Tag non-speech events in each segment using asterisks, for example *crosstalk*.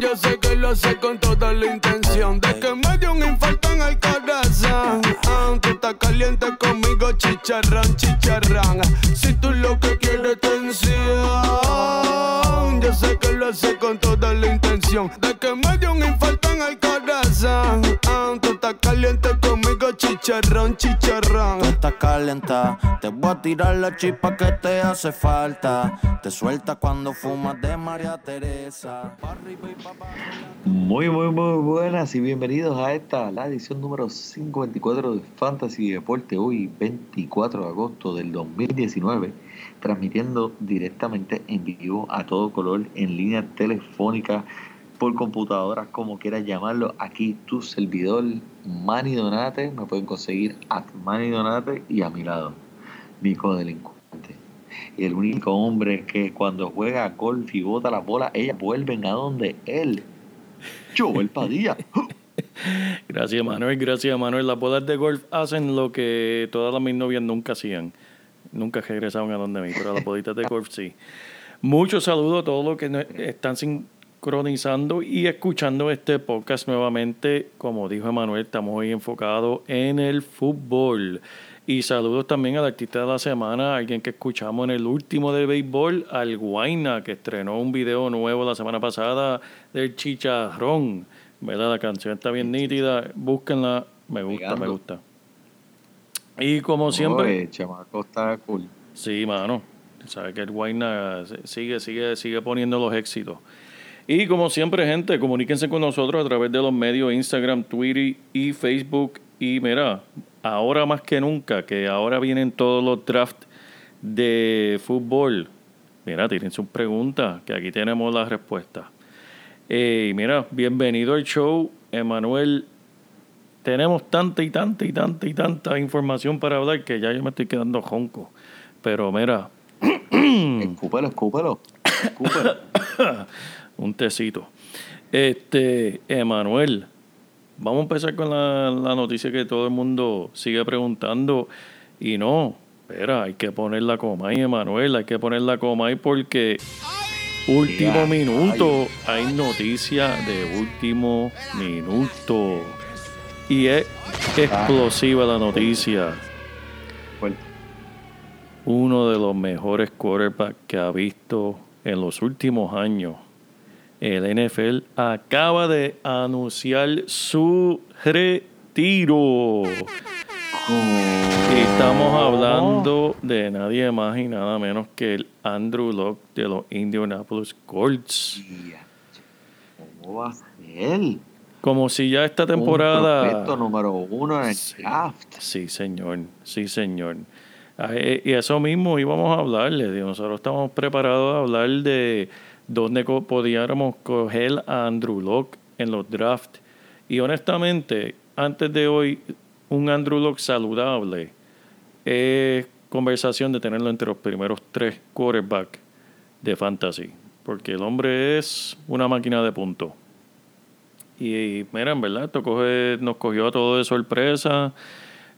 Yo sé que lo sé con toda la intención de que me dio un infarto en el corazón. Aunque está caliente conmigo, chicharrón, chicharrón. Si tú lo que quieres tensión, yo sé que lo sé con toda la intención de que me dio un infarto en el corazón. Caliente conmigo, chicharrón, chicharrón. Tú estás calienta, te voy a tirar la chispa que te hace falta. Te suelta cuando fumas de María Teresa. Muy, muy, muy buenas y bienvenidos a esta, la edición número 54 de Fantasy Deporte, hoy 24 de agosto del 2019, transmitiendo directamente en vivo a todo color en línea telefónica, por computadora, como quieras llamarlo. Aquí tu servidor, Manny Donate, me pueden conseguir a Manny Donate y a mi lado, mi codelincuente. Y el único hombre que cuando juega golf y bota la bola, ellas vuelven a donde él. Joel Padilla. *laughs* Gracias, Manuel. Gracias, Manuel. Las bolas de golf hacen lo que todas mis novias nunca hacían. Nunca regresaban a donde mí, pero las bolitas de golf sí. Muchos saludos a todos los que están sincronizando y escuchando este podcast nuevamente. Como dijo Emanuel, estamos hoy enfocados en el fútbol. Y saludos también al artista de la semana, alguien que escuchamos en el último de béisbol, al Guaina, que estrenó un video nuevo la semana pasada del Chicharrón. ¿Verdad? La canción está bien nítida. Búsquenla. Me gusta, me gusta. Y como siempre. Chamaco está cool. Sí, mano. Sabes que el Guayna sigue, sigue, sigue poniendo los éxitos. Y como siempre, gente, comuníquense con nosotros a través de los medios Instagram, Twitter y Facebook. Y mira, ahora más que nunca, que ahora vienen todos los drafts de fútbol. Mira, tienen sus preguntas, que aquí tenemos las respuestas. Eh, y mira, bienvenido al show, Emanuel. Tenemos tanta y tanta y tanta y tanta información para hablar que ya yo me estoy quedando jonco. Pero mira, Escúpelo, escúpelo. *coughs* Escúpelo. *coughs* un tecito. Este, Emanuel, vamos a empezar con la, la noticia que todo el mundo sigue preguntando. Y no, espera, hay que poner la coma ahí, Emanuel, hay que poner la coma ahí porque último minuto, hay noticia de último minuto. Y es explosiva la noticia. Uno de los mejores quarterbacks que ha visto en los últimos años. El NFL acaba de anunciar su retiro. Y estamos hablando de nadie más y nada menos que el Andrew Locke de los Indianapolis Colts. ¿Cómo va a ser? Como si ya esta Un temporada... prospecto número uno en el Sí. draft. Sí, señor, sí, señor. Ah, eh, Y eso mismo íbamos a hablarle. Nosotros estamos preparados a hablar de dónde co- podíamos coger a Andrew Locke en los drafts. Y honestamente, antes de hoy, un Andrew Locke saludable es conversación de tenerlo entre los primeros tres quarterbacks de fantasy. Porque el hombre es una máquina de puntos. Y mira, en verdad, esto coge- nos cogió a todos de sorpresa.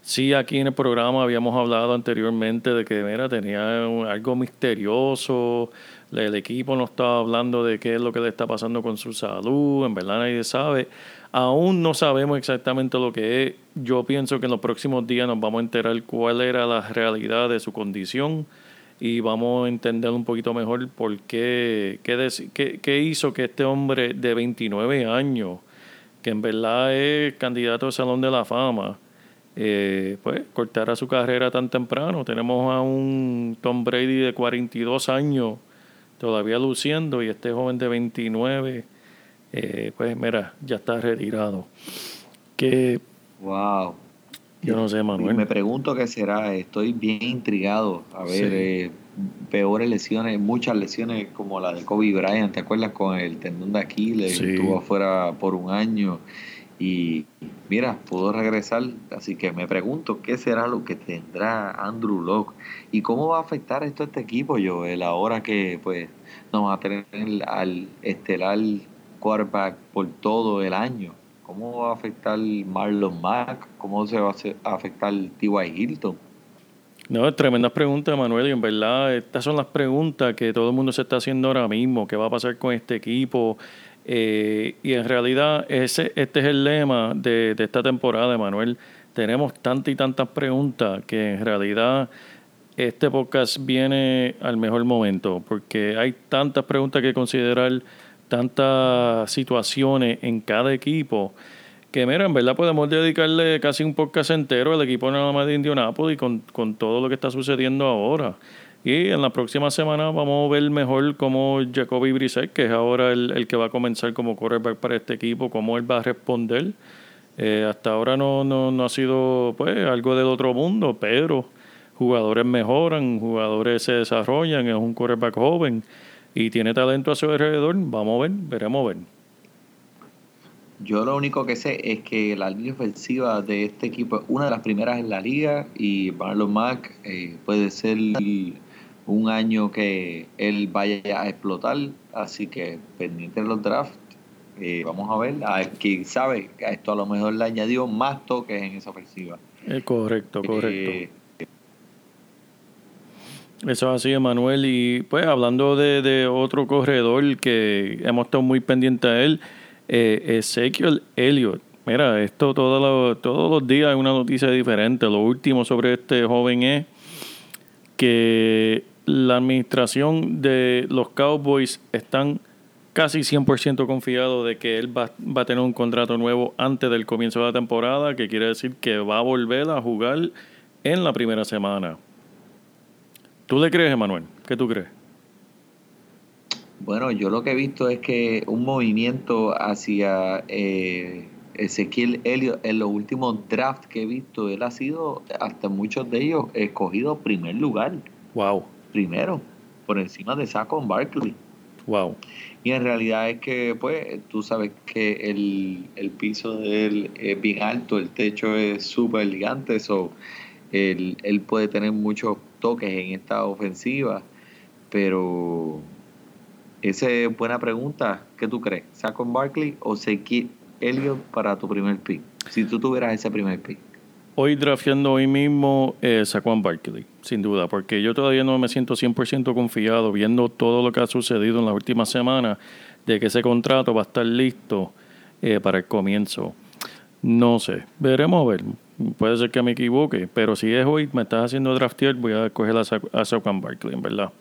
Sí, aquí en el programa habíamos hablado anteriormente de que mira, tenía un- algo misterioso. El equipo no estaba hablando de qué es lo que le está pasando con su salud. En verdad nadie sabe. Aún no sabemos exactamente lo que es. Yo pienso que en los próximos días nos vamos a enterar cuál era la realidad de su condición y vamos a entender un poquito mejor por qué, qué- qué hizo que este hombre de 29 años, que en verdad es candidato al Salón de la Fama, eh, pues cortara su carrera tan temprano. Tenemos a un Tom Brady de 42 años todavía luciendo y este joven de 29, eh, pues mira, ya está retirado. Que Wow. Yo no sé, Y Manuel. me pregunto qué será. Estoy bien intrigado. A ver, Sí. eh, peores lesiones, muchas lesiones como la de Kobe Bryant. ¿Te acuerdas con el tendón de Aquiles? Sí. Estuvo afuera por un año y mira, pudo regresar. Así que me pregunto qué será lo que tendrá Andrew Locke y cómo va a afectar esto a este equipo, Joel, ahora que pues no va a tener al estelar quarterback por todo el año. ¿Cómo va a afectar Marlon Mack? ¿Cómo se va a afectar T.Y. Hilton? No, tremendas preguntas, Manuel, y en verdad estas son las preguntas que todo el mundo se está haciendo ahora mismo, qué va a pasar con este equipo, Eh, y en realidad ese, este es el lema de, de esta temporada, Manuel. Tenemos tantas y tantas preguntas que en realidad este podcast viene al mejor momento, porque hay tantas preguntas que considerar, tantas situaciones en cada equipo, que mira, en verdad podemos dedicarle casi un podcast entero al equipo nada más de Indianapolis con, con todo lo que está sucediendo ahora. Y en la próxima semana vamos a ver mejor cómo Jacoby Brissett, que es ahora el, el que va a comenzar como quarterback para este equipo, cómo él va a responder. Eh, hasta ahora no, no, no ha sido pues algo del otro mundo, pero jugadores mejoran, jugadores se desarrollan, es un quarterback joven y tiene talento a su alrededor. Vamos a ver, veremos ver. Yo lo único que sé es que la línea ofensiva de este equipo es una de las primeras en la liga y Marlon Mack eh, puede ser un año que él vaya a explotar, así que pendiente de los drafts. eh, vamos a ver, a quién sabe, a esto a lo mejor le añadió más toques en esa ofensiva. Eh, correcto, correcto. Eh, Eso es así, Emanuel. Y pues hablando de, de otro corredor que hemos estado muy pendientes a él, eh, Ezekiel Elliott. Mira, esto todo lo- todos los días hay una noticia diferente. Lo último sobre este joven es que la administración de los Cowboys están casi 100% confiados de que él va, va a tener un contrato nuevo antes del comienzo de la temporada, que quiere decir que va a volver a jugar en la primera semana. ¿Tú le crees, Emanuel? ¿Qué tú crees? Bueno, yo lo que he visto es que un movimiento hacia eh, Ezequiel Elliott en los últimos drafts que he visto, él ha sido, hasta muchos de ellos, escogido primer lugar, Wow, primero, por encima de Saquon Barkley. wow. Y en realidad es que, pues, tú sabes que el, el piso de él es bien alto, el techo es súper gigante, so, él, él puede tener muchos toques en esta ofensiva, pero esa es buena pregunta. ¿Qué tú crees? ¿Saquon Barkley o Ezequiel Elliott para tu primer pick? Si tú tuvieras ese primer pick. Hoy drafteando hoy mismo eh, Saquon Barkley, sin duda, porque yo todavía no me siento 100% confiado viendo todo lo que ha sucedido en las últimas semanas de que ese contrato va a estar listo eh, para el comienzo. No sé, veremos a ver. Puede ser que me equivoque, pero si es hoy, me estás haciendo draftear, voy a coger a, Sa- Saquon Barkley, en verdad.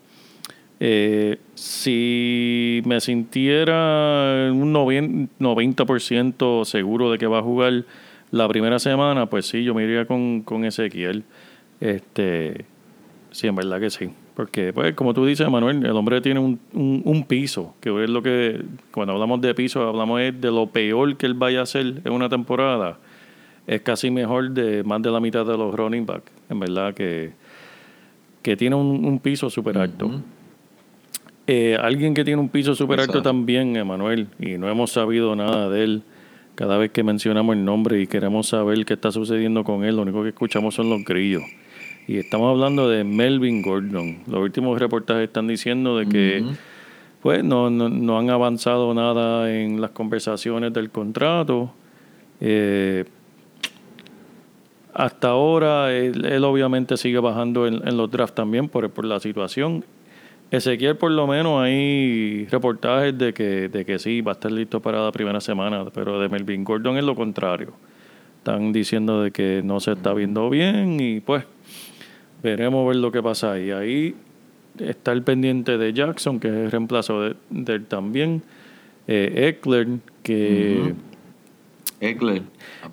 Eh, si me sintiera un noven- 90% seguro de que va a jugar la primera semana, pues sí, yo me iría con, con Ezequiel. Este, sí, en verdad que sí. Porque, pues, como tú dices, Manuel, el hombre tiene un, un, un piso, que es lo que, cuando hablamos de piso, hablamos de lo peor que él vaya a hacer en una temporada. Es casi mejor de más de la mitad de los running back. En verdad que, que tiene un, un piso súper alto. Eh, alguien que tiene un piso súper alto también, Emanuel, y no hemos sabido nada de él. Cada vez que mencionamos el nombre y queremos saber qué está sucediendo con él, lo único que escuchamos son los grillos. Y estamos hablando de Melvin Gordon. Los últimos reportajes están diciendo de que pues no, no, no han avanzado nada en las conversaciones del contrato. Eh, hasta ahora él, él obviamente sigue bajando en, en los drafts también por, por la situación. Ezequiel por lo menos hay reportajes de que, de que sí, va a estar listo para la primera semana, pero de Melvin Gordon es lo contrario. Están diciendo de que no se está viendo bien y pues veremos ver lo que pasa ahí. Ahí está el pendiente de Jackson, que es el reemplazo de, de él también. Eh, Eckler, que... Eckler.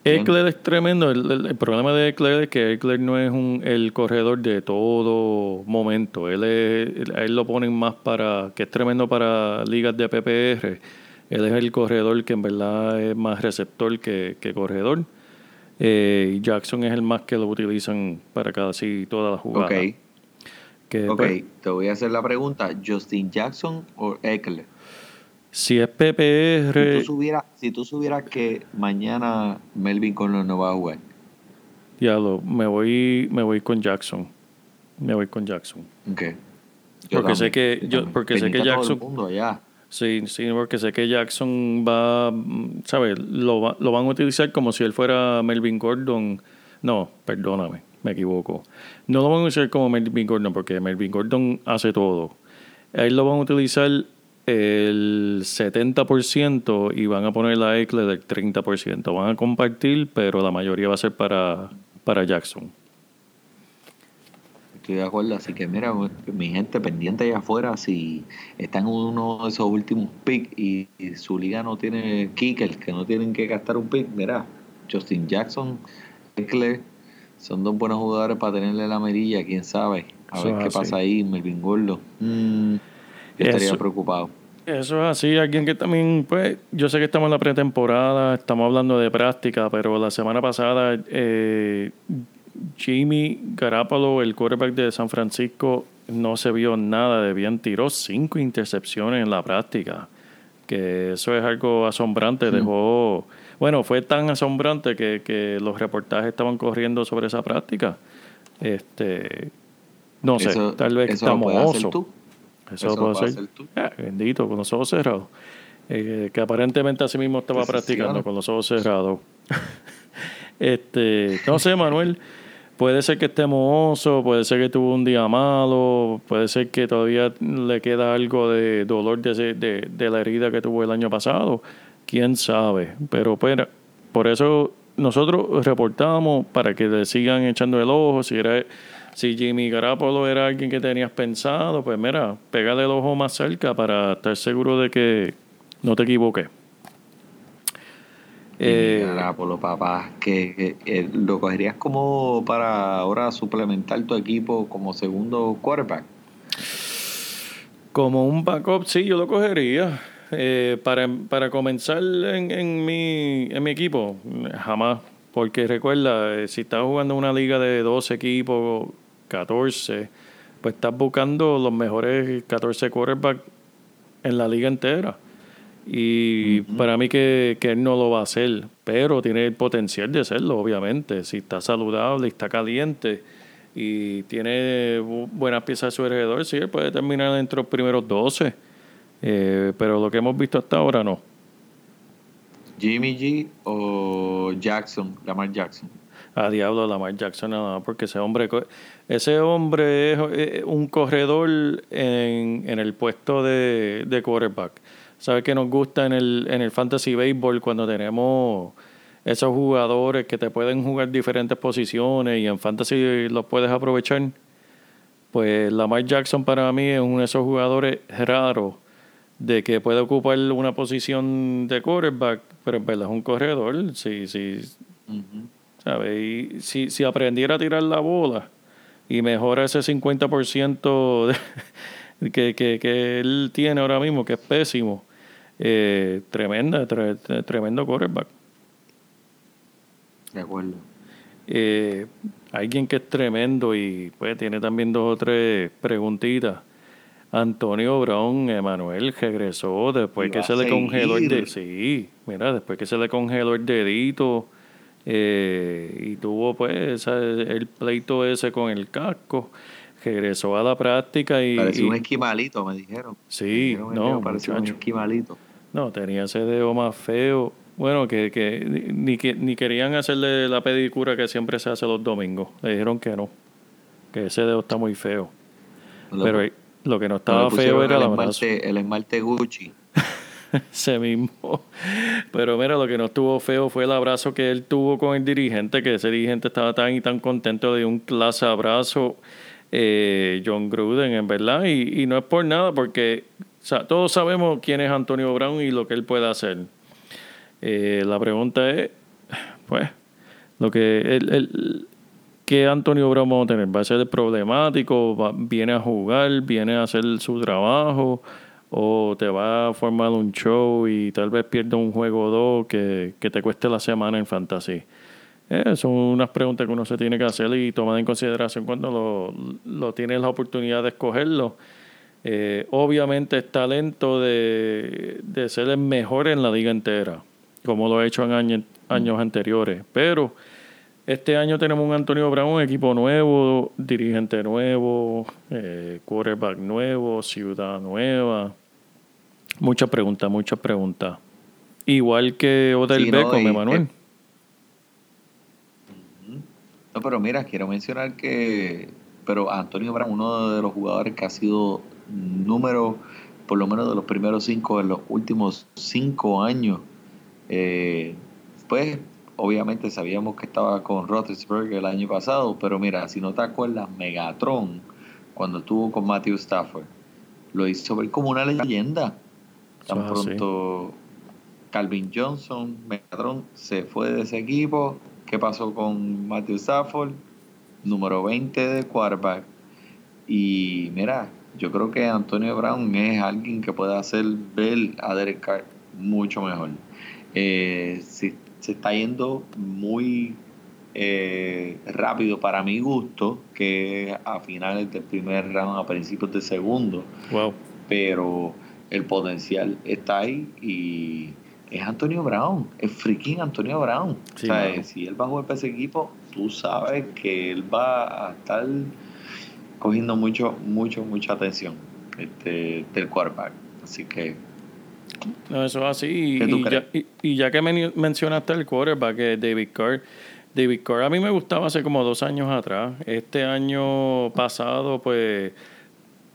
Eckler es tremendo. El, el- el problema de Eckler es que Eckler no es un, el corredor de todo momento. Él, es, a él lo ponen más para, que es tremendo para ligas de PPR. Él es el corredor que en verdad es más receptor que, que corredor. Eh, Jackson es el más que lo utilizan para casi todas las jugadas. Ok, Que, ok. pues, Te voy a hacer la pregunta. ¿Justin Jackson o Eckler? Si es Si PPR, tú, supieras, si tú supieras que mañana Melvin Conlon no va a jugar. diablo, me voy, me voy con Jackson. Me voy con Jackson. Ok. Porque sé que- yo- porque sé que todo Jackson- el mundo allá. Sí, sí, porque sé que Jackson va, ¿sabes? Lo, va- lo van a utilizar como si él fuera Melvin Gordon. No, perdóname, me equivoco. No lo van a usar como Melvin Gordon porque Melvin Gordon hace todo. A él lo van a utilizar el 70% y van a poner a Eckler del 30%. Van a compartir, pero la mayoría va a ser para, para Jackson. Estoy de acuerdo, así que mira, mi gente pendiente allá afuera, si están en uno de esos últimos picks y, y su liga no tiene kicker, que no tienen que gastar un pick, mira, Justin Jackson, Eckler, son dos buenos jugadores para tenerle la mirilla, quién sabe. A Eso ver qué así. pasa ahí, Melvin Gordo. Mm, yo estaría preocupado. Eso es así, alguien que también, pues, yo sé que estamos en la pretemporada, estamos hablando de práctica, pero la semana pasada eh, Jimmy Garapalo, el quarterback de San Francisco, no se vio nada de bien, tiró cinco intercepciones en la práctica, que eso es algo asombrante, dejó, bueno, fue tan asombrante que, que los reportajes estaban corriendo sobre esa práctica. Este, no sé, Eso- tal vez eso estamos Eso, Eso lo puedes hacer. tú. Ah, bendito, con los ojos cerrados. Eh, que aparentemente así mismo estaba practicando con los ojos cerrados. *laughs* este, no sé, Manuel. Puede ser que esté mohoso, puede ser que tuvo un día malo, puede ser que todavía le queda algo de dolor de, ese- de, de la herida que tuvo el año pasado. Quién sabe. Pero pues, por eso nosotros reportamos para que le sigan echando el ojo. Si era, si Jimmy Garapolo era alguien que tenías pensado, pues mira, pégale el ojo más cerca para estar seguro de que no te equivoques. Eh, Garapolo, papá, que, que- que lo cogerías como para ahora suplementar tu equipo como segundo quarterback. Como un backup, sí, yo lo cogería. Eh, para, para comenzar en, en, mi, en mi equipo, jamás. Porque recuerda, eh, si estás jugando una liga de 12 equipos, 14, pues estás buscando los mejores 14 quarterbacks en la liga entera. Y para mí que, que él no lo va a hacer, pero tiene el potencial de hacerlo, obviamente. Si está saludable, está caliente y tiene bu- buenas piezas a su alrededor, sí, él puede terminar entre los primeros 12. Eh, pero lo que hemos visto hasta ahora no. Jimmy G o Jackson, Lamar Jackson. A diablo Lamar Jackson nada porque ese hombre ese hombre es eh, un corredor en, en el puesto de, de quarterback. Sabe que nos gusta en el, en el fantasy baseball cuando tenemos esos jugadores que te pueden jugar diferentes posiciones y en fantasy los puedes aprovechar. Pues Lamar Jackson para mí es uno de esos jugadores raros de que puede ocupar una posición de quarterback, pero en verdad es un corredor. Sí, Ujú. ¿Sabes? Y si, si aprendiera a tirar la bola y mejora ese 50% de- *laughs* que, que, que él tiene ahora mismo, que es pésimo, eh, tremenda, tre- tre- tremendo quarterback. De acuerdo. Eh, alguien que es tremendo y pues tiene también dos o tres preguntitas. Antonio Brown, Emanuel, regresó después que se le congeló el seguir. de Sí, mira, después que se le congeló el dedito eh, y tuvo pues esa- el pleito ese con el casco, regresó a la práctica y... Parecía y- un esquimalito, me dijeron. Sí, Me dijeron el no, parecía un esquimalito. No, tenía ese dedo más feo. Bueno, que, que ni, que ni querían hacerle la pedicura que siempre se hace los domingos. Le dijeron que no, que ese dedo está muy feo. Pero lo que no estaba feo era el esmalte, el esmalte Gucci. *laughs* Ese mismo. Pero mira, lo que no estuvo feo fue el abrazo que él tuvo con el dirigente, que ese dirigente estaba tan y tan contento de un clase abrazo, eh, John Gruden, en verdad. Y, y no es por nada, porque o sea, todos sabemos quién es Antonio Brown y lo que él puede hacer. Eh, la pregunta es, pues, lo que el, el- ¿qué Antonio Brown vamos a tener? ¿Va a ser problemático? Va- ¿Viene a jugar? ¿Viene a hacer su trabajo? ¿O te va a formar un show y tal vez pierda un juego o dos que, que te cueste la semana en fantasy? Eh, son unas preguntas que uno se tiene que hacer y tomar en consideración cuando lo, lo tienes la oportunidad de escogerlo. Eh, obviamente es talento de, de, ser el mejor en la liga entera, como lo ha hecho en años, años anteriores. Pero este año tenemos un Antonio Brown, equipo nuevo, dirigente nuevo, eh, quarterback nuevo, ciudad nueva. Muchas preguntas, muchas preguntas. Igual que Odell Sí, no, Beckham, y- Emanuel. No, pero mira, quiero mencionar que pero Antonio Brown, uno de los jugadores que ha sido número, por lo menos de los primeros cinco en los últimos cinco años, eh, pues obviamente sabíamos que estaba con Roethlisberger el año pasado, pero mira, si no te acuerdas, Megatron, cuando estuvo con Matthew Stafford, lo hizo ver como una leyenda. Tan así. pronto Calvin Johnson, Megatron, se fue de ese equipo. ¿Qué pasó con Matthew Stafford? Número 20 de quarterback. Y mira, yo creo que Antonio Brown es alguien que puede hacer ver a Derek Carr mucho mejor. Eh, se, se está yendo muy eh, rápido para mi gusto, que a finales del primer round, a principios del segundo Wow. pero el potencial está ahí y es Antonio Brown, es freaking Antonio Brown. Sí, o sea, mano. si él va a jugar para ese equipo, tú sabes que él va a estar cogiendo mucho, mucho, mucha atención este, del quarterback. Así que No, eso es así. ¿Qué tú Y, ya, y, y ya que men- mencionaste el quarterback, eh, David Carr, David Carr a mí me gustaba hace como dos años atrás. Este año pasado, pues,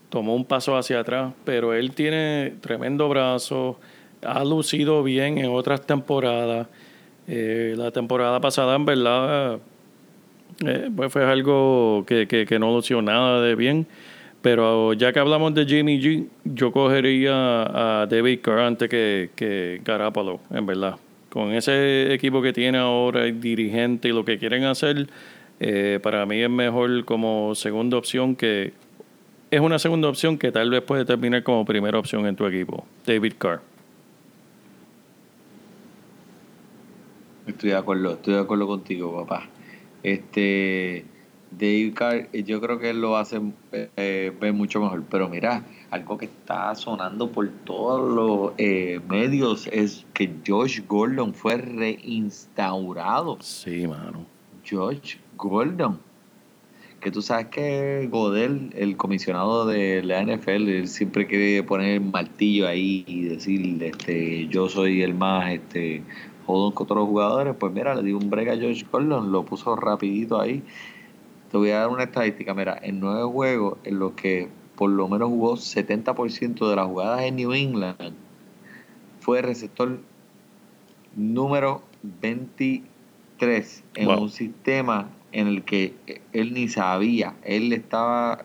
tomó un paso hacia atrás, pero él tiene tremendo brazo, ha lucido bien en otras temporadas. Eh, la temporada pasada, en verdad, eh, pues fue algo que, que, que no lució nada de bien. Pero ya que hablamos de Jimmy G, yo cogería a David Carr antes que, que Garoppolo, en verdad. Con ese equipo que tiene ahora, el dirigente y lo que quieren hacer, eh, para mí es mejor como segunda opción que... Es una segunda opción que tal vez puede terminar como primera opción en tu equipo. David Carr. estoy de acuerdo, estoy de acuerdo contigo, papá. Este Dave Carr, eh, yo creo que él lo hace eh, ver mucho mejor. Pero mira, algo que está sonando por todos los eh, medios es que Josh Gordon fue reinstaurado. Sí, mano. Josh Gordon. Que tú sabes que Godel, el comisionado de la NFL, él siempre quiere poner el martillo ahí y decir, este, yo soy el más este, jodón con todos los jugadores. Pues mira, le dio un break a Josh Gordon, lo puso rapidito ahí. Te voy a dar una estadística, mira, en nueve juegos en los que por lo menos jugó 70% de las jugadas en New England, fue receptor número 23 en Wow. un sistema en el que él ni sabía, él estaba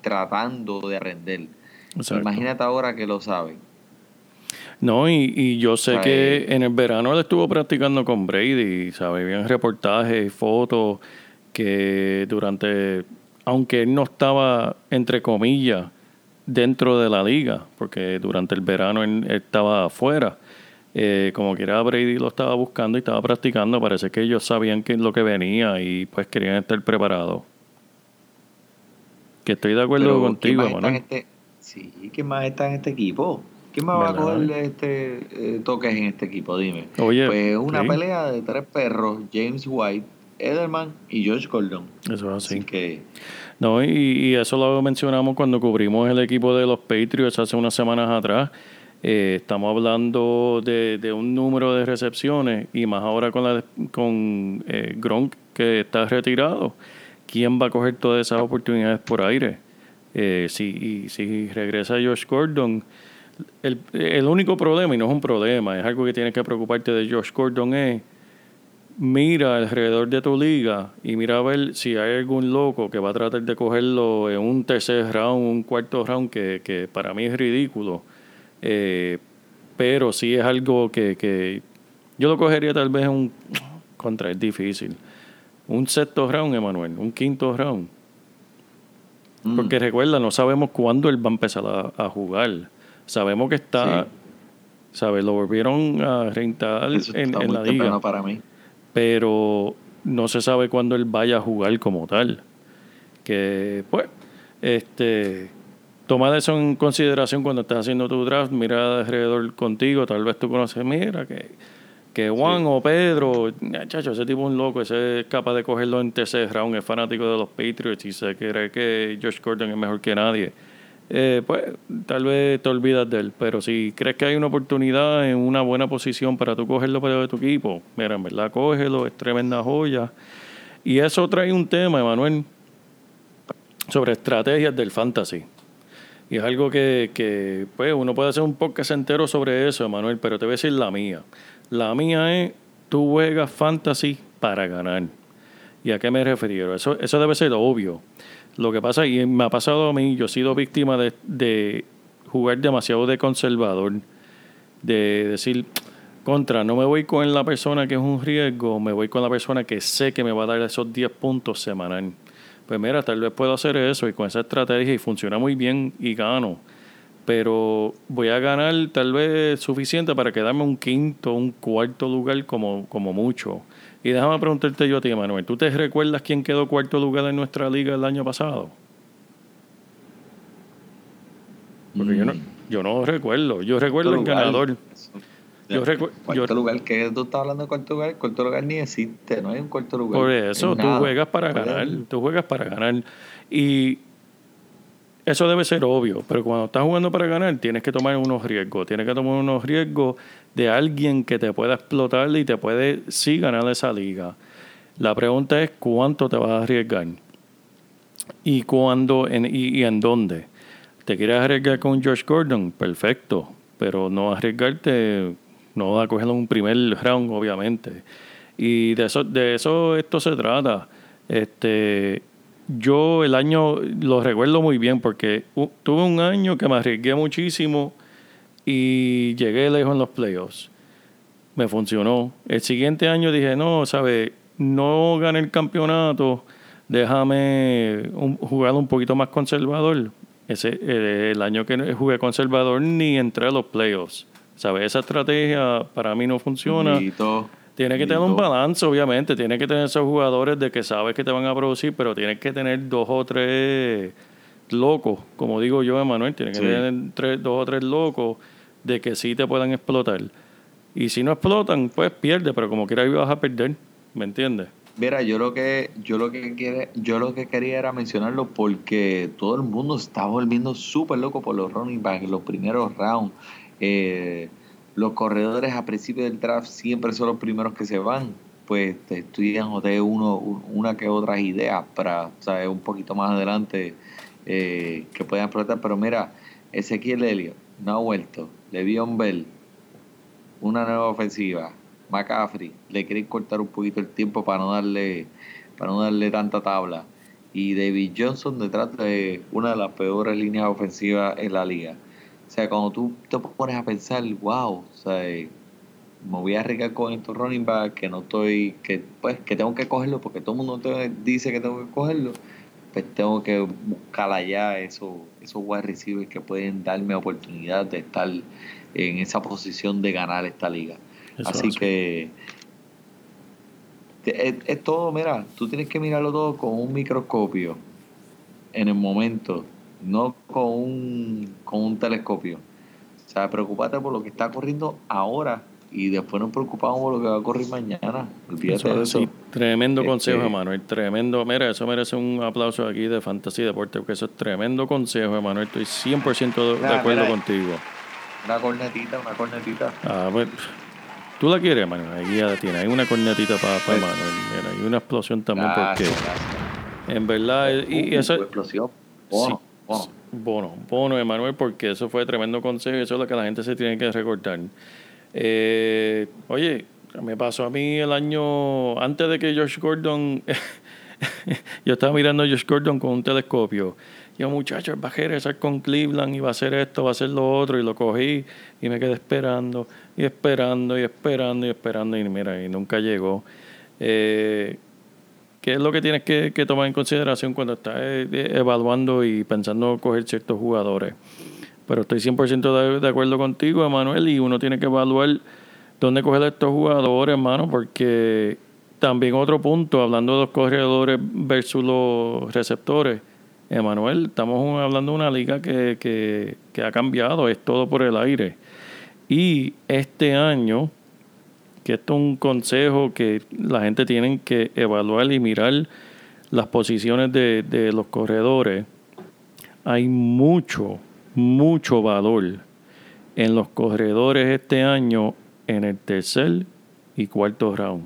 tratando de aprender. Exacto. Imagínate ahora que lo sabe. No, y, y yo sé O sea, que eh, en el verano él estuvo practicando con Brady, ¿sabes? Habían reportajes y fotos que durante, aunque él no estaba, entre comillas, dentro de la liga, porque durante el verano él, estaba afuera, eh, como quiera Brady lo estaba buscando y estaba practicando, parece que ellos sabían que lo que venía y pues querían estar preparados. Que estoy de acuerdo Pero, ¿quién contigo, más Manuel. este, sí, ¿quién más está en este equipo? ¿Quién más va a ¿Verdad? coger este, eh, toques en este equipo? Dime. Oye, pues una sí. pelea de tres perros, James White, Edelman y Josh Gordon. Eso es así. Así que No, y, y eso lo mencionamos cuando cubrimos el equipo de los Patriots hace unas semanas atrás. Eh, estamos hablando de, de un número de recepciones y más ahora con, la, con eh, Gronk que está retirado. ¿Quién va a coger todas esas oportunidades por aire? Eh, si, y si regresa Josh Gordon, el, el único problema, y no es un problema, es algo que tienes que preocuparte de Josh Gordon, es mira alrededor de tu liga y mira a ver si hay algún loco que va a tratar de cogerlo en un tercer round, un cuarto round, que, que para mí es ridículo. Eh, pero sí es algo que, que yo lo cogería tal vez en un contra, es difícil. Un sexto round, Emanuel, un quinto round. mm, Porque recuerda, no sabemos cuándo él va a empezar a, a jugar. Sabemos que está, Sí. ¿sabes? Lo volvieron a eso en, la liga. para mí. Pero no se sabe cuándo él vaya a jugar como tal. Que, pues, este, toma eso en consideración cuando estás haciendo tu draft, mira alrededor contigo, tal vez tú conoces, mira, que, que Juan o Pedro, chacho, ese tipo es un loco, ese es capaz de cogerlo en tercer round, es fanático de los Patriots y se cree que Josh Gordon es mejor que nadie. Eh, pues tal vez te olvidas de él, pero si crees que hay una oportunidad en una buena posición para tú cogerlo para tu equipo, mira, en verdad cógelo, es tremenda joya. Y eso trae un tema, Emanuel, sobre estrategias del fantasy. Y es algo que, que, pues, uno puede hacer un podcast entero sobre eso, Emanuel, pero te voy a decir la mía. La mía es, tú juegas fantasy para ganar. ¿Y a qué me refiero? Eso, eso debe ser obvio. Lo que pasa, y me ha pasado a mí, yo he sido víctima de, jugar demasiado de conservador, de decir, contra, no me voy con la persona que es un riesgo, me voy con la persona que sé que me va a dar esos 10 puntos semanal pues mira, tal vez puedo hacer eso y con esa estrategia y funciona muy bien y gano. Pero voy a ganar tal vez suficiente para quedarme un quinto, un cuarto lugar como, como mucho. Y déjame preguntarte yo a ti, Manuel, ¿tú te recuerdas quién quedó cuarto lugar en nuestra liga el año pasado? Porque yo, no, mm. yo no recuerdo, yo recuerdo el ganador. Yo cuarto lugar, que tú estás hablando de cuarto lugar, cuarto lugar ni existe, no hay un cuarto lugar. Por eso, tú juegas para ganar, tú juegas para ganar. Y eso debe ser obvio, pero cuando estás jugando para ganar tienes que tomar unos riesgos, tienes que tomar unos riesgos de alguien que te pueda explotar y te puede sí ganar esa liga. La pregunta es cuánto te vas a arriesgar y cuándo en, y, en dónde. ¿Te quieres arriesgar con George Gordon? Perfecto, pero no arriesgarte no va a cogerlo en un primer round, obviamente. Y de eso, de eso esto se trata. Este, yo el año lo recuerdo muy bien porque tuve un año que me arriesgué muchísimo y llegué lejos en los playoffs. Me funcionó. El siguiente año dije, no, ¿sabes? No gané el campeonato, déjame jugar un poquito más conservador. Ese, el año que jugué conservador ni entré a los playoffs. ¿Sabes? Esa estrategia para mí no funciona. Tiene que tener un balance, obviamente. Tiene que tener esos jugadores de que sabes que te van a producir, pero tienes que tener dos o tres locos, como digo yo, Emanuel. Tiene que tener tres, dos o tres locos de que sí te puedan explotar. Y si no explotan, pues pierde, pero como quiera vas a perder. ¿Me entiendes? Mira, yo lo que yo lo que quiere, yo lo que quería era mencionarlo porque todo el mundo está volviendo súper loco por los running backs, los primeros rounds. Eh, los corredores a principio del draft siempre son los primeros que se van, pues te estudian o te uno, una que otras ideas para saber un poquito más adelante eh, que puedan explotar. Pero mira, Ezequiel Helio no ha vuelto, Le'Veon Bell, una nueva ofensiva, McCaffrey, le quieren cortar un poquito el tiempo para no darle, para no darle tanta tabla. Y David Johnson detrás de una de las peores líneas ofensivas en la liga. O sea, cuando tú te pones a pensar, wow, o sea, me voy a arriesgar con estos running back que no estoy, que pues que tengo que cogerlo porque todo el mundo te dice que tengo que cogerlo, pues tengo que buscar allá esos, esos wide receivers que pueden darme oportunidad de estar en esa posición de ganar esta liga. Así que es, es, todo, mira, tú tienes que mirarlo todo con un microscopio en el momento no con un, con un telescopio. O sea, preocupate por lo que está corriendo ahora y después nos preocupamos por lo que va a ocurrir mañana. Olvídate de eso. tremendo este, consejo, Emanuel. Tremendo. Mira, eso merece un aplauso aquí de Fantasy Deporte, porque eso es tremendo consejo, Emanuel. Estoy 100% de, acuerdo contigo. Una cornetita, una cornetita. Ah, pues. Tú la quieres, Emanuel. Ahí ya la tienes. Hay una cornetita para, para Emanuel. Mira, hay una explosión también porque. En verdad. Y, eso. Explosión. Bono. Bono, bono, Emanuel, porque eso fue tremendo consejo y eso es lo que la gente se tiene que recordar. Eh, oye, me pasó a mí el año antes de que Josh Gordon. *laughs* yo estaba mirando a Josh Gordon con un telescopio. Yo, muchachos, va a regresar con Cleveland y va a hacer esto, va a hacer lo otro. Y lo cogí y me quedé esperando y esperando y esperando y esperando. Y mira, y nunca llegó. Eh, ¿Qué es lo que tienes que, tomar en consideración cuando estás eh, evaluando y pensando coger ciertos jugadores? Pero estoy 100% de, acuerdo contigo, Emanuel, y uno tiene que evaluar dónde coger estos jugadores, hermano, porque también otro punto, hablando de los corredores versus los receptores, Emanuel, estamos hablando de una liga que, que, que ha cambiado, es todo por el aire. Y este año, que esto es un consejo que la gente tiene que evaluar y mirar las posiciones de, de los corredores, hay mucho, mucho valor en los corredores este año en el tercer y cuarto round.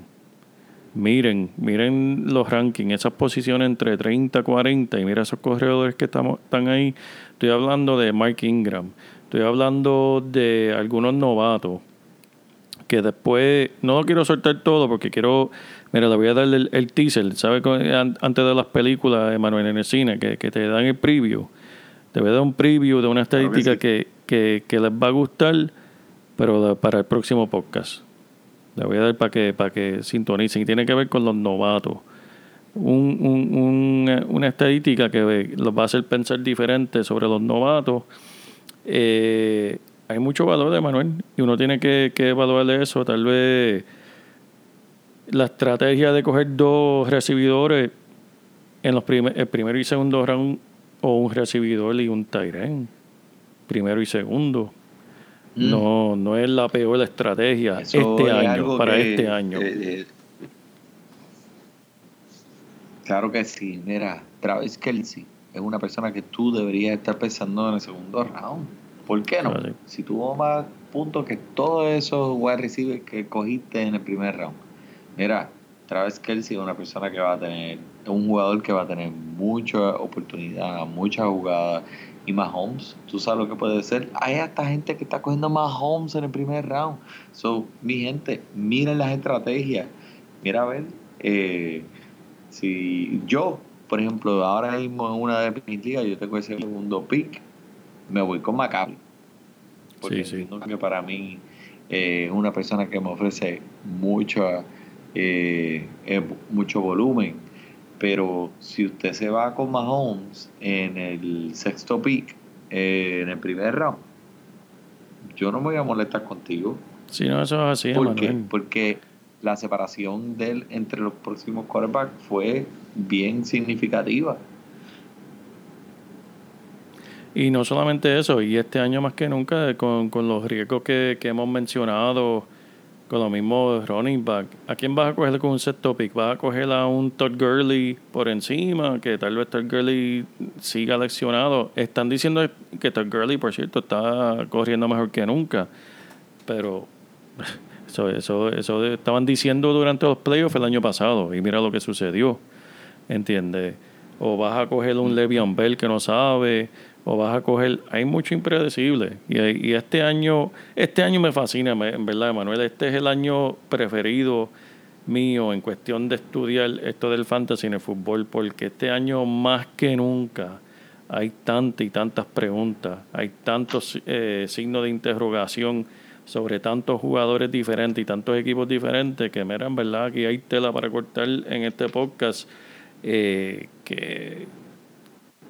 Miren, miren los rankings, esas posiciones entre 30 y 40, y mira esos corredores que estamos, están ahí. Estoy hablando de Mark Ingram, estoy hablando de algunos novatos, que después, no lo quiero soltar todo porque quiero, mira, le voy a dar el, teaser, ¿sabes? Antes de las películas de Manuel en el cine, que, te dan el preview. Te voy a dar un preview de una estadística que, que, que les va a gustar, pero para el próximo podcast. Le voy a dar para que, para que sintonicen. Y tiene que ver con los novatos. Un, un, una estadística que los va a hacer pensar diferente sobre los novatos. Eh, hay mucho valor de Manuel y uno tiene que, que evaluar eso. Tal vez la estrategia de coger dos recibidores en los primer, el primero y segundo round o un recibidor y un Tyren. Primero y segundo Mm. No, no es la peor estrategia este año, para este año. Eh, eh, claro que sí, mira, Travis Kelsey es una persona que tú deberías estar pensando en el segundo round. ¿Por qué no? Si tuvo más puntos que todos esos wide receivers que cogiste en el primer round. Mira, Travis Kelsey es una persona que va a tener, un jugador que va a tener mucha oportunidad, muchas jugadas y Mahomes, tú sabes lo que puede ser. Hay hasta gente que está cogiendo Mahomes en el primer round. So, mi gente, miren las estrategias. Mira a ver, eh, si yo, por ejemplo, ahora mismo en una de mis ligas, yo tengo ese segundo pick, me voy con Maccabi. Porque sí, que para mí eh, es una persona que me ofrece mucho, eh, mucho volumen pero si usted se va con Mahomes en el sexto pick, eh, en el primer round, yo no me voy a molestar contigo. Si no, eso es así, ¿Por Porque la separación de él entre los próximos quarterbacks fue bien significativa. Y no solamente eso, y este año más que nunca, con, con los riesgos que, que hemos mencionado, con lo mismo running back. ¿A quién vas a coger con un set topic? ¿Vas a coger a un Todd Gurley por encima? Que tal vez Todd Gurley siga leccionado. Están diciendo que Todd Gurley, por cierto, está corriendo mejor que nunca. Pero *laughs* eso, eso, eso estaban diciendo durante los playoffs el año pasado. Y mira lo que sucedió. ¿Entiendes? O vas a coger un Le'Veon Bell que no sabe o vas a coger, hay mucho impredecible. Y, este año, este año me fascina, en verdad, Manuel, este es el año preferido mío en cuestión de estudiar esto del fantasy en el fútbol, porque este año más que nunca hay tantas y tantas preguntas, hay tantos eh, signos de interrogación sobre tantos jugadores diferentes y tantos equipos diferentes que, mira, en verdad, aquí hay tela para cortar en este podcast eh, que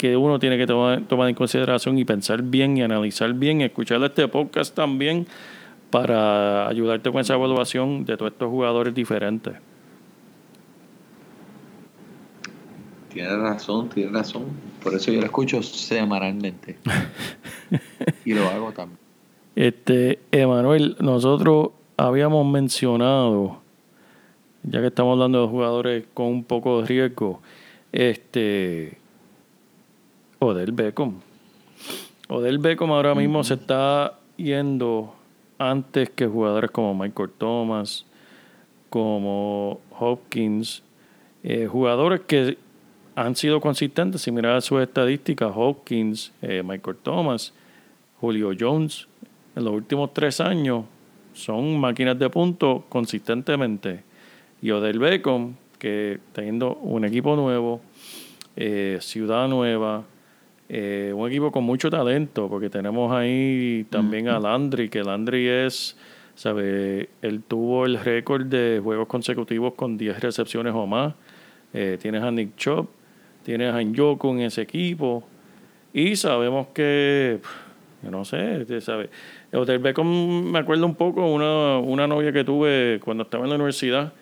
que uno tiene que tomar, tomar en consideración y pensar bien y analizar bien, escuchar este podcast también para ayudarte con esa evaluación de todos estos jugadores diferentes. Tienes razón, tienes razón. Por eso yo lo escucho semanalmente. *laughs* y lo hago también. Este, Emanuel, nosotros habíamos mencionado, ya que estamos hablando de jugadores con un poco de riesgo, este, Odell Beckham. Odell Beckham ahora mismo se está yendo antes que jugadores como Michael Thomas, como Hopkins, eh, jugadores que han sido consistentes. Si miras sus estadísticas, Hopkins, eh, Michael Thomas, Julio Jones, en los últimos tres años son máquinas de punto consistentemente. Y Odell Beckham, que teniendo un equipo nuevo, eh, ciudad nueva, eh, un equipo con mucho talento, porque tenemos ahí también a Landry, que Landry es, ¿sabe? Él tuvo el récord de juegos consecutivos con 10 recepciones o más. Eh, tienes a Nick Chop, tienes a Njoku en ese equipo. Y sabemos que, yo no sé, ¿sabe? Hotel Beckham, me acuerdo un poco una, una novia que tuve cuando estaba en la universidad,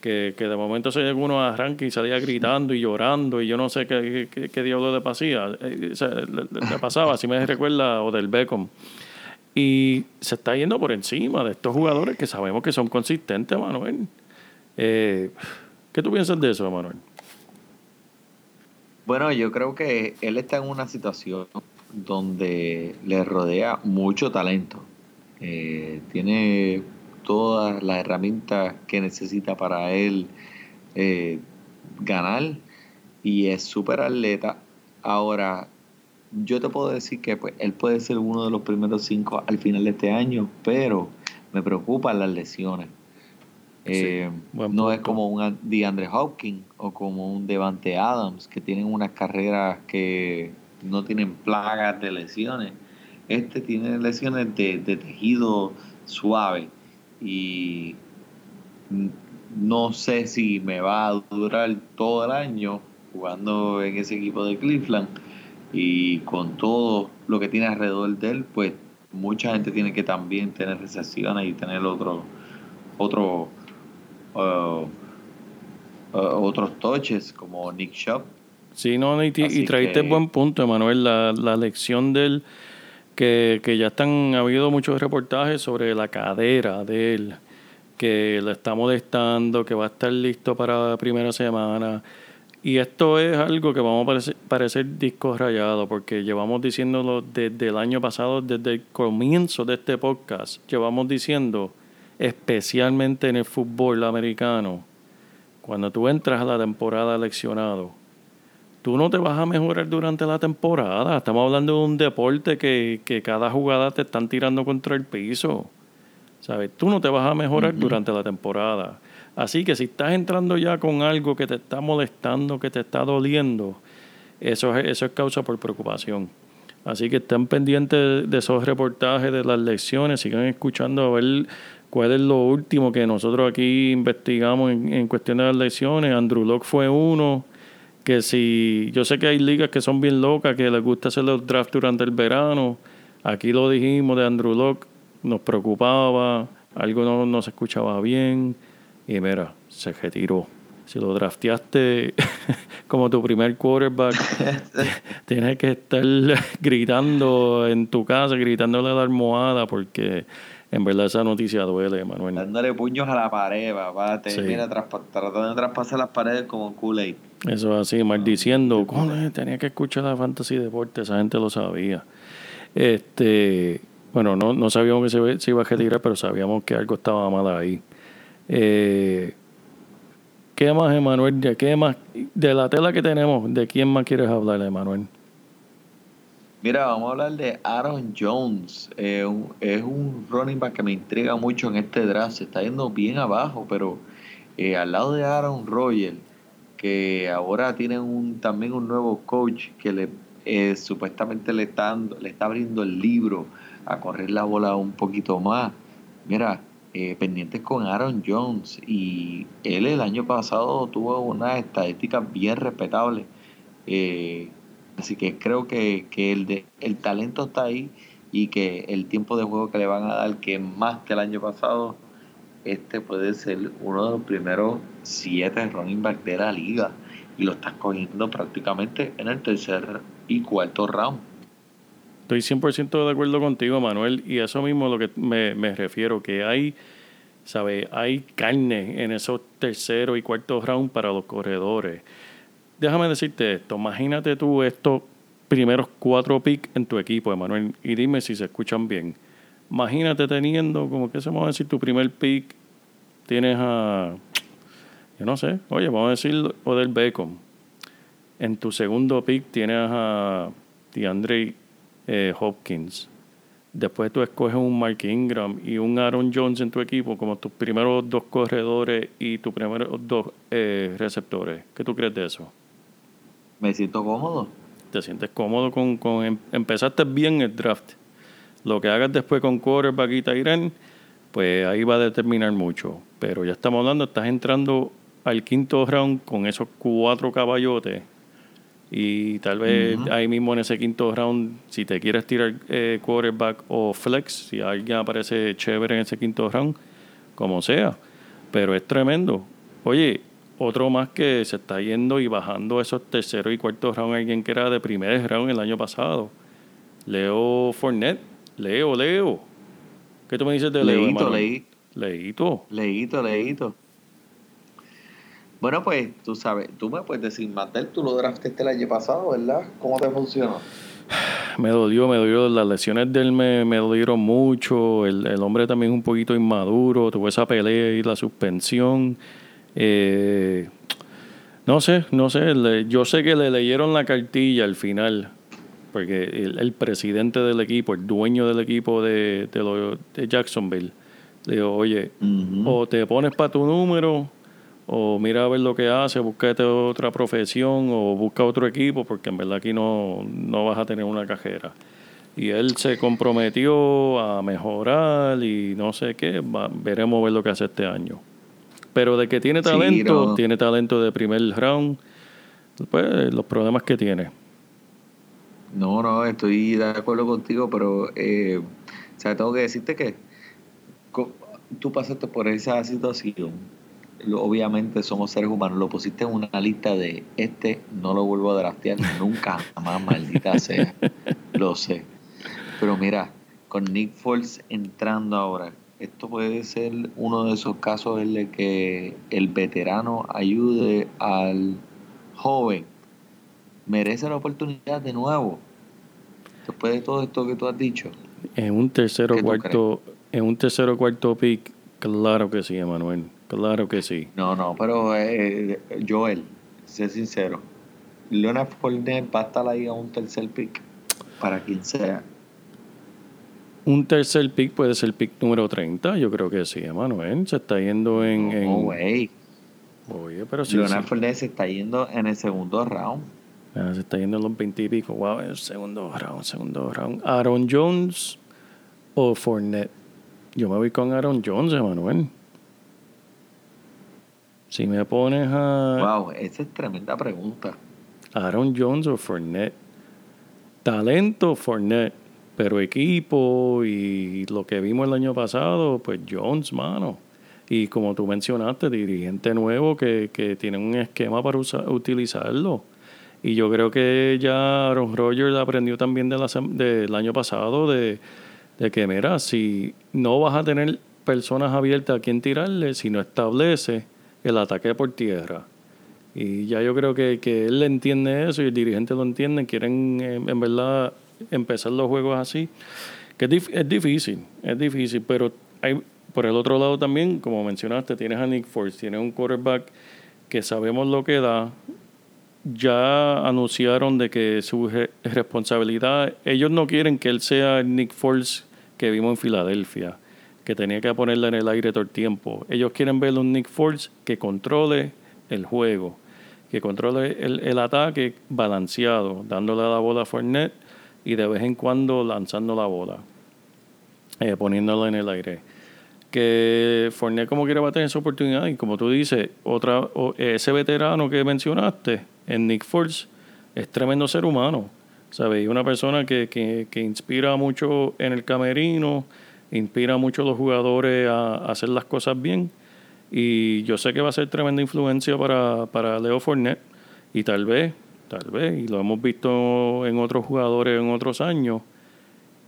que, que de momento se llegó uno a arranque y salía gritando y llorando y yo no sé qué, qué, qué diablo le pasía, eh, le pasaba, así me recuerda o del Beckham. Y se está yendo por encima de estos jugadores que sabemos que son consistentes, Manuel. Eh, ¿Qué tú piensas de eso, Manuel? Bueno, yo creo que él está en una situación donde le rodea mucho talento. Eh, tiene todas las herramientas que necesita para él eh, ganar y es súper atleta. Ahora, yo te puedo decir que pues, él puede ser uno de los primeros cinco al final de este año, pero me preocupan las lesiones. Eh, no es como un DeAndre Hopkins o como un Devante Adams que tienen unas carreras que no tienen plagas de lesiones. Este tiene lesiones de, de tejido suave y no sé si me va a durar todo el año jugando en ese equipo de Cleveland. Y con todo lo que tiene alrededor de él, pues mucha gente tiene que también tener recesiones y tener otro otro uh, uh, otros toches como Nick Shop Sí, no, y, y traíste que- buen punto, Emanuel, la, la lección del que, ya están, ha habido muchos reportajes sobre la cadera de él, que le está molestando, que va a estar listo para la primera semana. Y esto es algo que vamos a parecer, parecer disco rayado, porque llevamos diciéndolo desde el año pasado, desde el comienzo de este podcast, llevamos diciendo, especialmente en el fútbol americano, cuando tú entras a la temporada leccionado, tú no te vas a mejorar durante la temporada. Estamos hablando de un deporte que, que cada jugada te están tirando contra el piso. ¿Sabes? Tú no te vas a mejorar durante la temporada. Así que si estás entrando ya con algo que te está molestando, que te está doliendo, eso es, eso es causa por preocupación. Así que estén pendientes de, de esos reportajes, de las lecciones, sigan escuchando a ver cuál es lo último que nosotros aquí investigamos en, en cuestión de las lecciones. Andrew Locke fue uno que si yo sé que hay ligas que son bien locas, que les gusta hacer los drafts durante el verano. Aquí lo dijimos de Andrew Locke, nos preocupaba, algo no, no se escuchaba bien y mira, se retiró. Si lo drafteaste *laughs* como tu primer quarterback, *laughs* tienes que estar gritando en tu casa, gritándole a la almohada, porque en verdad esa noticia duele, Manuel. dándole puños a la pared, papá, Sí. tratando de traspasar las paredes como Kool-Aid. Eso es así, maldiciendo. Coño, tenía que escuchar la fantasy deporte, esa gente lo sabía. Este, bueno, no, no sabíamos que se, se iba a retirar, pero sabíamos que algo estaba mal ahí. Eh, ¿Qué más, Emanuel? ¿De qué más? De la tela que tenemos, ¿de quién más quieres hablar, Emanuel? Mira, vamos a hablar de Aaron Jones. Eh, es un running back que me intriga mucho en este draft. Se está yendo bien abajo, pero eh, al lado de Aaron Rodgers, que ahora tienen un, también un nuevo coach que le eh, supuestamente le está, le está abriendo el libro a correr la bola un poquito más. Mira, eh, pendientes con Aaron Jones y él el año pasado tuvo unas estadísticas bien respetables. Eh, Así que creo que, que el, de, el talento está ahí y que el tiempo de juego que le van a dar, que más que el año pasado, este puede ser uno de los primeros siete running back de la liga. Y lo estás cogiendo prácticamente en el tercer y cuarto round. Estoy 100% de acuerdo contigo, Manuel, y eso mismo es lo que me, me refiero, que hay, ¿sabe? Hay carne en esos terceros y cuartos round para los corredores. Déjame decirte esto, imagínate tú estos primeros cuatro picks en tu equipo, Emanuel, y dime si se escuchan bien. Imagínate teniendo, como que se vamos a decir, tu primer pick, tienes a, yo no sé, oye, vamos a decir Odell Beckham. En tu segundo pick tienes a DeAndre eh, Hopkins. Después tú escoges un Mark Ingram y un Aaron Jones en tu equipo como tus primeros dos corredores y tus primeros dos eh, receptores. ¿Qué tú crees de eso? Me siento cómodo. ¿Te sientes cómodo con, con em- empezaste bien el draft? Lo que hagas después con quarterback y Tyren, pues ahí va a determinar mucho. Pero ya estamos hablando, estás entrando al quinto round con esos cuatro caballotes y tal vez ahí mismo en ese quinto round, si te quieres tirar eh, quarterback o flex, si alguien aparece chévere en ese quinto round, como sea. Pero es tremendo. Oye, otro más que se está yendo y bajando esos terceros y cuartos round, alguien que era de primer round el año pasado. Leo Fournette. Leo, Leo. ¿Qué tú me dices de Leo? Leíto, hermano? leí, Leíto. leíto, leíto. Bueno, pues tú sabes, tú me puedes decir, Matel, tú lo draftaste el año pasado, ¿verdad? ¿Cómo te funcionó? *sighs* Me dolió, me dolió. Las lesiones de él me, me dolieron mucho. El, el hombre también es un poquito inmaduro. Tuvo esa pelea y la suspensión. Eh, no sé, no sé. le- yo sé que le leyeron la cartilla al final. Porque el, el presidente del equipo, el dueño del equipo de, de, lo- de Jacksonville, le dijo, oye, o te pones para tu número, o mira a ver lo que hace, búscate otra profesión, o busca otro equipo, porque en verdad aquí no, no vas a tener una cajera. Y él se comprometió a mejorar y no sé qué, va- veremos ver lo que hace este año. Pero de que tiene Sí, talento, no. tiene talento de primer round, pues los problemas que tiene. No, no, estoy de acuerdo contigo, pero eh, o sea, tengo que decirte que tú pasaste por esa situación. Obviamente somos seres humanos. Lo pusiste en una lista de este no lo vuelvo a draftear nunca jamás, maldita sea. *laughs* Lo sé. Pero mira, con Nick Foles entrando ahora, esto puede ser uno de esos casos en el que el veterano ayude al joven merece la oportunidad de nuevo. Después de todo esto que tú has dicho. En un tercero ¿Qué tú cuarto, en un tercero cuarto pick, claro que sí, Emanuel. Claro que sí. No, no, pero eh, Joel, sé sincero. Leonard Fournette va a estar ahí a un tercer pick para quien sea. Un tercer pick puede ser el pick número 30, yo creo que sí, Emanuel. Se está yendo en. en- No, güey. Oye, pero sí. Leonard sí. Fournette se está yendo en el segundo round. Ah, se está yendo en los 20 y pico. Wow, el segundo round, segundo round. Aaron Jones o Fournette. Yo me voy con Aaron Jones, Emanuel. Si me pones a Wow, esa es tremenda pregunta. Aaron Jones o Fournette. Talento, Fournette. Pero equipo y lo que vimos el año pasado, pues Jones, mano. Y como tú mencionaste, dirigente nuevo que, que tiene un esquema para usar- utilizarlo. Y yo creo que ya Aaron Rodgers aprendió también del año pasado de, de que, mira, si no vas a tener personas abiertas a quien tirarle, si no establece el ataque por tierra. Y ya yo creo que, que él entiende eso y el dirigente lo entiende. Quieren, eh, en verdad, empezar los juegos así. Que es, dif- es difícil, es difícil, pero por el otro lado también, como mencionaste, tienes a Nick Foles, tienes un quarterback que sabemos lo que da. Ya anunciaron de que su re- responsabilidad, ellos no quieren que él sea el Nick Foles que vimos en Filadelfia, que tenía que ponerla en el aire todo el tiempo. Ellos quieren ver un Nick Foles que controle el juego, que controle el, el ataque balanceado, dándole la bola a Fournette y de vez en cuando lanzando la bola, eh, poniéndola en el aire. Que Fournette como quiera va a tener esa oportunidad y como tú dices, otra, o- ese veterano que mencionaste, en Nick Foles, es tremendo ser humano. ¿Sabes? Y una persona que, que, que inspira mucho en el camerino, inspira mucho a los jugadores a, a hacer las cosas bien. Y yo sé que va a ser tremenda influencia para, para Leo Fournette. Y tal vez, tal vez, y lo hemos visto en otros jugadores en otros años,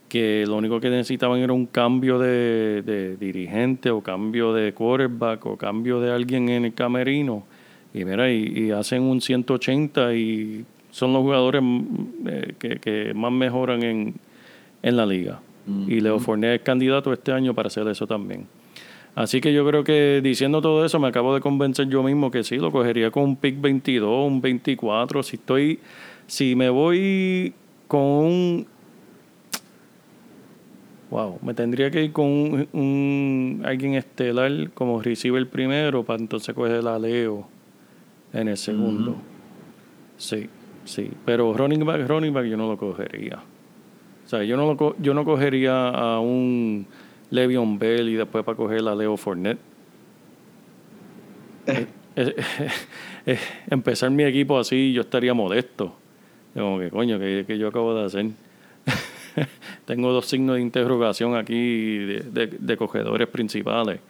que lo único que necesitaban era un cambio de, de dirigente o cambio de quarterback o cambio de alguien en el camerino. Y mira, y, y hacen un 180 y son los jugadores mm, eh, que, que más mejoran en, en la liga. Y Leo Fournette es candidato este año para hacer eso también. Así que yo creo que diciendo todo eso me acabo de convencer yo mismo que sí, lo cogería con un pick 22, un 24. Si estoy, si me voy con un Wow, me tendría que ir con un, un- alguien estelar como receiver primero para entonces coger a Leo en el segundo. Sí, sí, pero running back, running back yo no lo cogería. O sea, yo no lo yo no cogería a un Le'Veon Bell y después para coger a Leo Fournette. *laughs* Eh, eh, eh, empezar mi equipo así, yo estaría modesto. Como que, coño, que, que yo acabo de hacer. *laughs* Tengo dos signos de interrogación aquí de, de- de cogedores principales.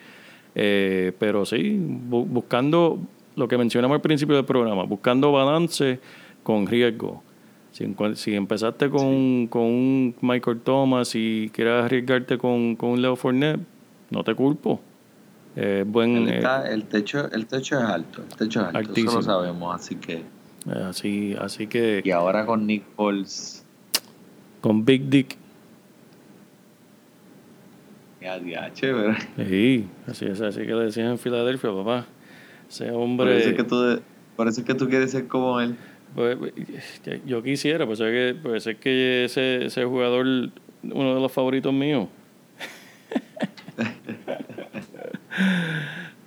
Eh, pero sí, bu- buscando lo que mencionamos al principio del programa, buscando balance con riesgo. Si, empezaste con, con un Michael Thomas y quieres arriesgarte con, con un Leo Fournette, no te culpo. Eh, buen, eh, el, techo, el techo es alto, el techo es alto, Altísimo. eso lo sabemos, así que... así, así que Y ahora con Nick Foles, con Big Dick, pero sí, así es, así que le decían en Filadelfia, papá. Ese hombre. es que tú, es que tú quieres ser como él. Pues, eh, yo quisiera, pues es que, pues es que ese, ese jugador, uno de los favoritos míos.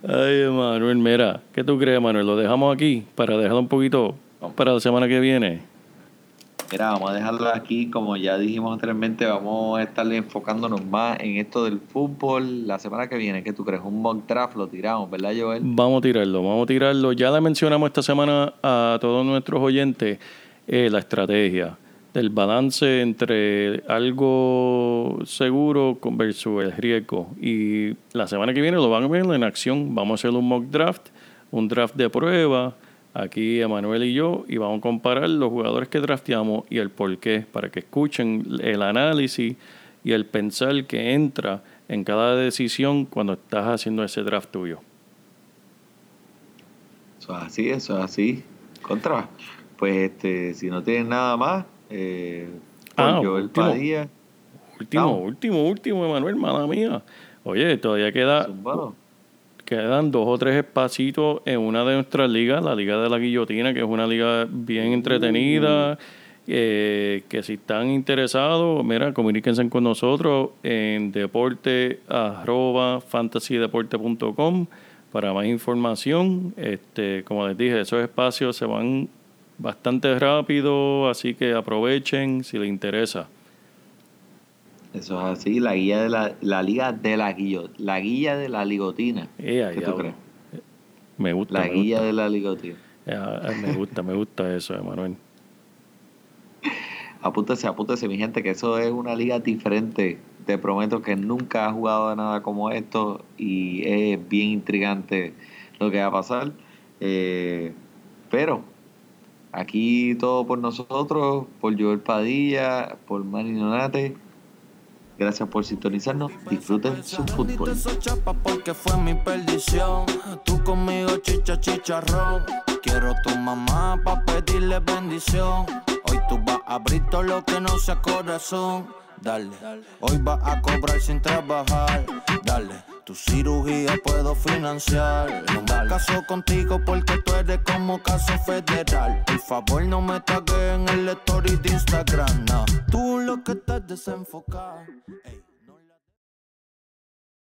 Ay, Manuel, mira, ¿qué tú crees, Manuel? ¿Lo dejamos aquí para dejarlo un poquito para la semana que viene? Mira, vamos a dejarlo aquí, como ya dijimos anteriormente, vamos a estar enfocándonos más en esto del fútbol la semana que viene. ¿Qué tú crees? Un mock draft lo tiramos, ¿verdad, Joel? Vamos a tirarlo, vamos a tirarlo. Ya le mencionamos esta semana a todos nuestros oyentes eh, la estrategia del balance entre algo seguro versus el riesgo. Y la semana que viene lo van a ver en acción. Vamos a hacer un mock draft, un draft de prueba, aquí Emanuel y yo, y vamos a comparar los jugadores que drafteamos y el por qué, para que escuchen el análisis y el pensar que entra en cada decisión cuando estás haciendo ese draft tuyo. Eso es así, eso es así. Contra. Pues este, si no tienen nada más, eh, Ah, Joel último. Padilla, Último, último, último, Emanuel, mala mía. Oye, todavía queda, zumbado. Quedan dos o tres espacitos en una de nuestras ligas, la Liga de la Guillotina, que es una liga bien entretenida. eh, que si están interesados, mira, comuníquense con nosotros en deporte arroba fantasydeporte.com para más información. Este, como les dije, esos espacios se van bastante rápido, así que aprovechen si les interesa. Eso es así, la guía de la, la liga de la guillotina. La guía de la ligotina. Eh, ¿Qué tú crees? Me gusta. La me guía gusta. de la ligotina. Ah, ah, me gusta, me gusta eso, Emanuel. *laughs* Apúntese, apúntese, mi gente, que eso es una liga diferente. Te prometo que nunca has jugado a nada como esto y es bien intrigante lo que va a pasar. Eh, pero aquí todo por nosotros, por Joel Padilla, por Manny Nonate. Gracias por sintonizarnos. Disfruten su fútbol. Porque fue mi perdición. Tú conmigo chicha chicharrón. Quiero tu mamá pa pedirle bendición. Hoy tú vas a abrir todo lo que no sea corazón. Dale, hoy vas a cobrar sin trabajar. Dale, tu cirugía puedo financiar. No me caso contigo porque tú eres como caso federal. Por favor, no me tagues en el story de Instagram. No. Tú lo que estás desenfocado. Ey.